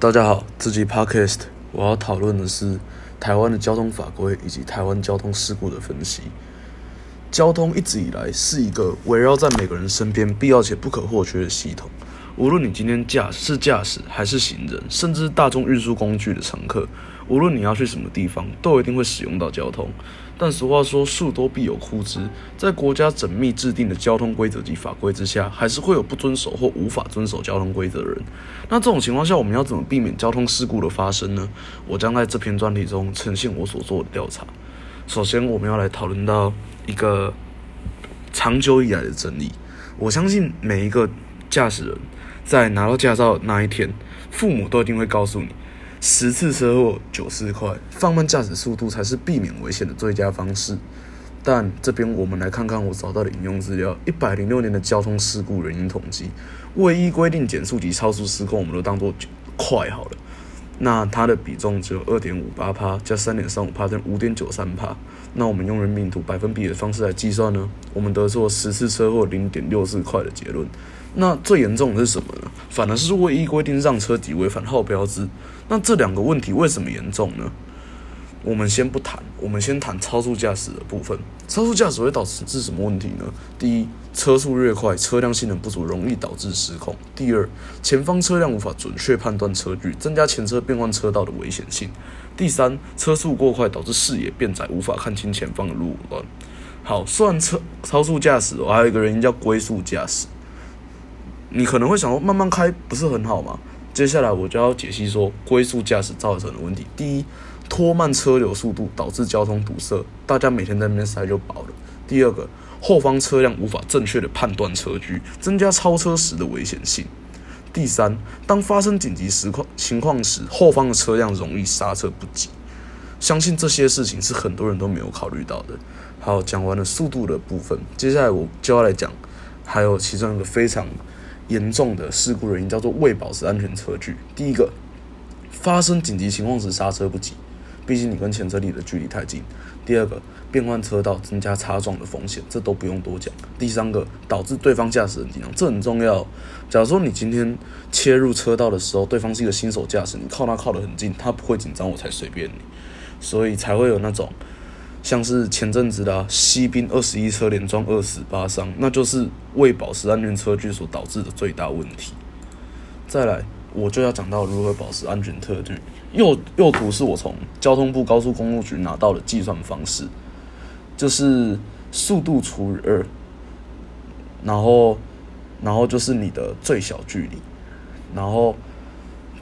大家好，这集 Podcast 我要讨论的是台湾的交通法规以及台湾交通事故的分析。交通一直以来是一个围绕在每个人身边必要且不可或缺的系统。无论你今天驾是驾驶还是行人，甚至大众运输工具的乘客，无论你要去什么地方，都一定会使用到交通。但俗话说，树多必有枯枝，在国家缜密制定的交通规则及法规之下，还是会有不遵守或无法遵守交通规则的人。那这种情况下，我们要怎么避免交通事故的发生呢？我将在这篇专题中呈现我所做的调查。首先，我们要来讨论到一个长久以来的真理。我相信每一个驾驶人。在拿到驾照那一天，父母都一定会告诉你，十次车祸九次快，放慢驾驶速度才是避免危险的最佳方式。但这边我们来看看我找到的引用资料：一百零六年的交通事故原因统计，唯一规定减速及超速失控，我们都当做快好了。那它的比重只有二点五八帕加三点三五帕等五点九三帕。那我们用人民图百分比的方式来计算呢？我们得出十次车祸零点六四块的结论。那最严重的是什么呢？反而是未依规定让车及违反号标志。那这两个问题为什么严重呢？我们先不谈，我们先谈超速驾驶的部分。超速驾驶会导致什么问题呢？第一，车速越快，车辆性能不足，容易导致失控。第二，前方车辆无法准确判断车距，增加前车变换车道的危险性。第三，车速过快导致视野变窄，无法看清前方的路段。好，算车超速驾驶，我还有一个原因叫龟速驾驶。你可能会想说，慢慢开不是很好吗？接下来我就要解析说，龟速驾驶造成的问题。第一，拖慢车流速度，导致交通堵塞，大家每天在那边塞就饱了。第二个，后方车辆无法正确的判断车距，增加超车时的危险性。第三，当发生紧急时况情况时，后方的车辆容易刹车不及。相信这些事情是很多人都没有考虑到的。好，讲完了速度的部分，接下来我就要来讲，还有其中一个非常。严重的事故原因叫做未保持安全车距。第一个，发生紧急情况时刹车不及，毕竟你跟前车离的距离太近。第二个，变换车道增加擦撞的风险，这都不用多讲。第三个，导致对方驾驶人紧张，这很重要。假如说你今天切入车道的时候，对方是一个新手驾驶，你靠他靠得很近，他不会紧张，我才随便你，所以才会有那种。像是前阵子的西滨二十一车连撞二死八伤，那就是未保持安全车距所导致的最大问题。再来，我就要讲到如何保持安全车距。右右图是我从交通部高速公路局拿到的计算方式，就是速度除以二，然后然后就是你的最小距离，然后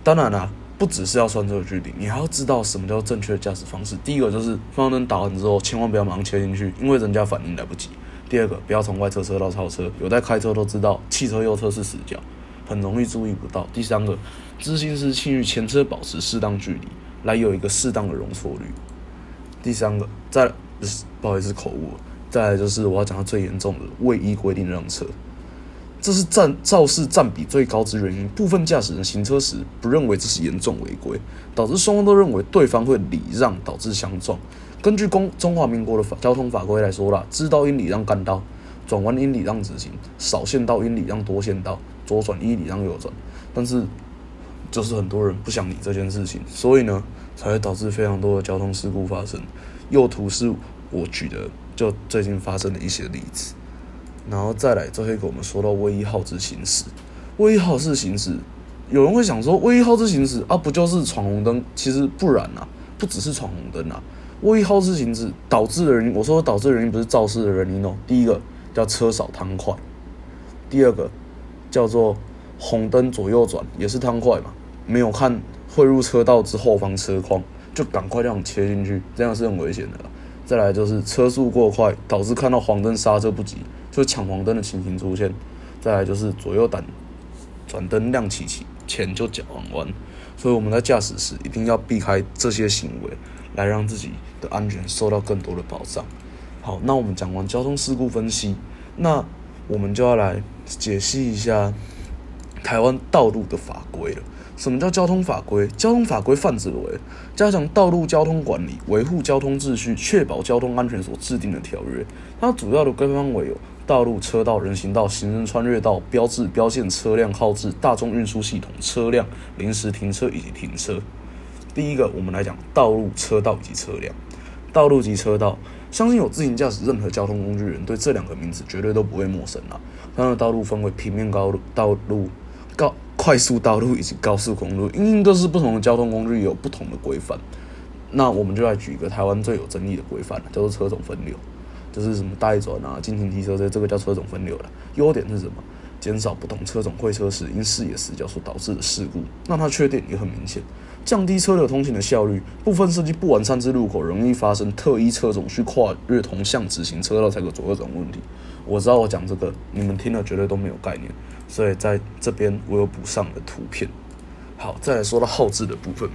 当然啦。不只是要算这个距离，你还要知道什么叫正确的驾驶方式。第一个就是方向灯打完之后，千万不要马上切进去，因为人家反应来不及。第二个，不要从外侧车道超车，有在开车都知道，汽车右侧是死角，很容易注意不到。第三个，知行时请与前车保持适当距离，来有一个适当的容错率。第三个，再不好意思口误，再来就是我要讲到最严重的，未依规定让车。这是占肇事占比最高之原因。部分驾驶人行车时不认为这是严重违规，导致双方都认为对方会礼让，导致相撞。根据公中华民国的交通法规来说啦，知道应礼让干道，转弯应礼让直行，少线道应礼让多线道，左转应礼让右转。但是就是很多人不想理这件事情，所以呢才会导致非常多的交通事故发生。右图是我举的，就最近发生的一些例子。然后再来，就会给我们说到威一号之行驶。威一号之行驶，有人会想说，威一号之行驶啊，不就是闯红灯？其实不然啊，不只是闯红灯啊。威一号之行驶导致的原因，我说导致的原因不是肇事的原因哦。第一个叫车少贪快，第二个叫做红灯左右转也是贪快嘛，没有看汇入车道之后方车况，就赶快这样切进去，这样是很危险的。再来就是车速过快，导致看到黄灯刹车不及。就抢黄灯的情形出现，再来就是左右胆转灯亮起起前就脚弯，所以我们在驾驶时一定要避开这些行为，来让自己的安全受到更多的保障。好，那我们讲完交通事故分析，那我们就要来解析一下台湾道路的法规了。什么叫交通法规？交通法规泛指为加强道路交通管理、维护交通秩序、确保交通安全所制定的条约。它主要的规范为有。道路、车道、人行道、行人穿越道、标志、标线、车辆号志、大众运输系统、车辆、临时停车以及停车。第一个，我们来讲道路、车道以及车辆。道路及车道，相信有自行驾驶任何交通工具人，对这两个名词绝对都不会陌生了。它的道路分为平面高路道路、高快速道路以及高速公路，因都是不同的交通工具有不同的规范。那我们就来举一个台湾最有争议的规范叫做车种分流，就是什么带转啊、进行提车这这个叫车种分流了。优点是什么？减少不同车种会车时因视野死角所导致的事故。那它缺点也很明显，降低车流通行的效率，部分设计不完善之路口容易发生特一车种去跨越同向直行车道才可左右转问题。我知道我讲这个你们听了绝对都没有概念，所以在这边我有补上的图片。好，再来说到后置的部分。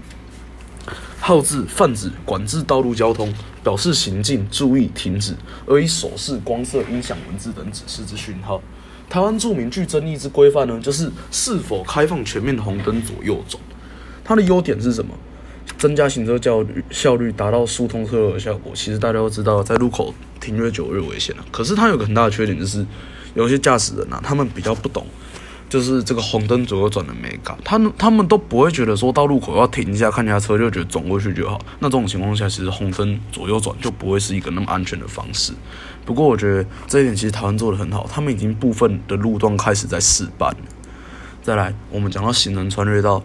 号志泛指管制道路交通，表示行进、注意、停止，而以手势、光色、音响、文字等指示之讯号。台湾著名具争议之规范呢，就是是否开放全面红灯左右转。它的优点是什么？增加行车效率，效率达到疏通车流的效果。其实大家都知道，在路口停越久越危险了。可是它有个很大的缺点，就是有些驾驶人啊，他们比较不懂。就是这个红灯左右转的美感，他们他们都不会觉得说到路口要停一下看一下车就觉得转过去就好。那这种情况下，其实红灯左右转就不会是一个那么安全的方式。不过我觉得这一点其实台湾做的很好，他们已经部分的路段开始在试办。再来，我们讲到行人穿越道，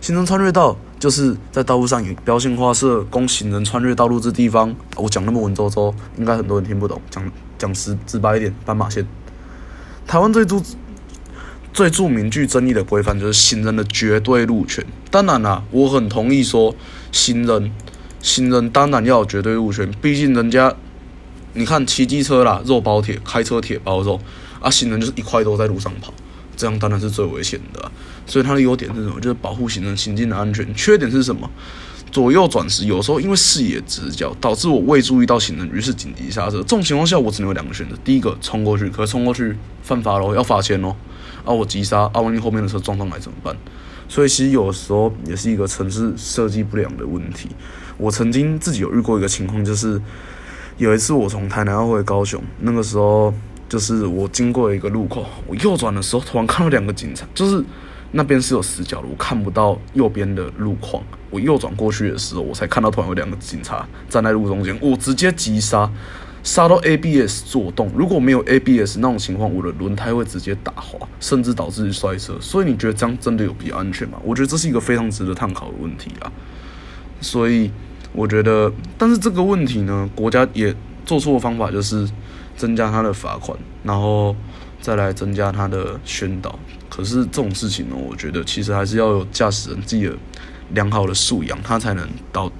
行人穿越道就是在道路上有标线画设供行人穿越道路之地方。我讲那么文绉绉，应该很多人听不懂。讲讲直直白一点，斑马线。台湾最注。最著名具争议的规范就是行人的绝对路权。当然啦，我很同意说行人，行人当然要有绝对路权。毕竟人家，你看骑机车啦，肉包铁；开车铁包肉。啊，行人就是一块都在路上跑，这样当然是最危险的。所以它的优点是什么？就是保护行人行进的安全。缺点是什么？左右转时有时候因为视野直角，导致我未注意到行人，于是紧急刹车。这种情况下，我只能有两个选择：第一个冲过去，可是冲过去犯法喽，要罚钱喽。啊，我急刹，啊，万一后面的车撞上来怎么办？所以其实有时候也是一个城市设计不良的问题。我曾经自己有遇过一个情况，就是有一次我从台南要回高雄，那个时候就是我经过一个路口，我右转的时候突然看到两个警察，就是那边是有死角的，我看不到右边的路况。我右转过去的时候，我才看到突然有两个警察站在路中间，我直接急刹。刹到 ABS 作动，如果没有 ABS 那种情况，我的轮胎会直接打滑，甚至导致摔车。所以你觉得这样真的有比较安全吗？我觉得这是一个非常值得探讨的问题啦。所以我觉得，但是这个问题呢，国家也做错的方法就是增加它的罚款，然后再来增加它的宣导。可是这种事情呢，我觉得其实还是要有驾驶人自己的良好的素养，他才能导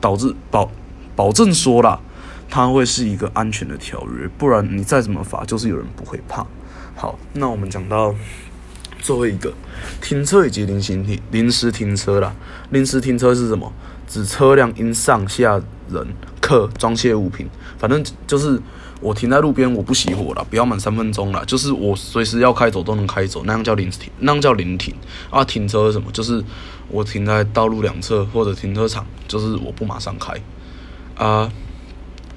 导致保保证说啦。它会是一个安全的条约，不然你再怎么罚，就是有人不会怕。好，那我们讲到最后一个，停车以及临行停临时停车啦。临时停车是什么？指车辆因上下人、客装卸物品，反正就是我停在路边，我不熄火了，不要满三分钟了，就是我随时要开走都能开走，那样叫临时停，那样叫临停。啊，停车什么？就是我停在道路两侧或者停车场，就是我不马上开啊。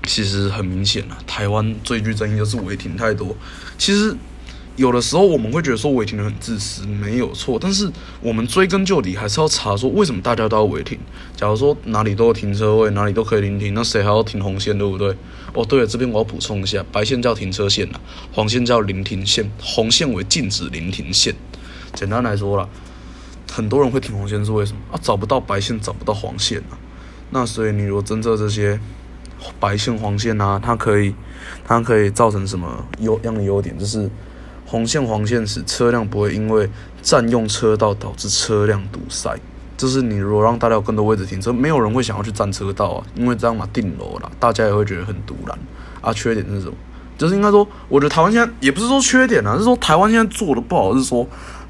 其实很明显了，台湾最具争议就是违停太多。其实有的时候我们会觉得说违停的很自私，没有错。但是我们追根究底，还是要查说为什么大家都要违停。假如说哪里都有停车位，哪里都可以临停，那谁还要停红线，对不对？哦，对了，这边我要补充一下，白线叫停车线啦，黄线叫临停线，红线为禁止临停线。简单来说啦，很多人会停红线是为什么啊？找不到白线，找不到黄线啊。那所以你如果侦测这些。白线、黄线啊，它可以，它可以造成什么优样的优点？就是红线、黄线使车辆不会因为占用车道导致车辆堵塞。就是你如果让大家有更多位置停车，没有人会想要去占车道啊，因为这样嘛定楼了，大家也会觉得很堵然。啊，缺点是什么？就是应该说，我觉得台湾现在也不是说缺点啊，是说台湾现在做的不好，是说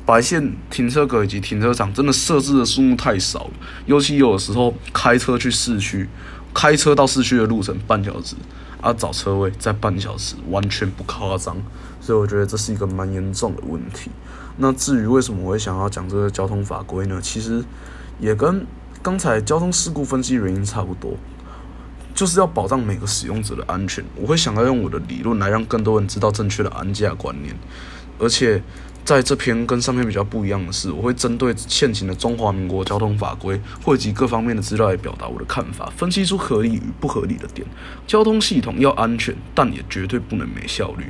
白线停车格以及停车场真的设置的数目太少了，尤其有的时候开车去市区。开车到市区的路程半小时，啊，找车位在半小时，完全不夸张，所以我觉得这是一个蛮严重的问题。那至于为什么我会想要讲这个交通法规呢？其实也跟刚才交通事故分析原因差不多。就是要保障每个使用者的安全。我会想要用我的理论来让更多人知道正确的安驾观念，而且在这篇跟上面比较不一样的是，我会针对现行的中华民国交通法规，汇集各方面的资料来表达我的看法，分析出合理与不合理的点。交通系统要安全，但也绝对不能没效率。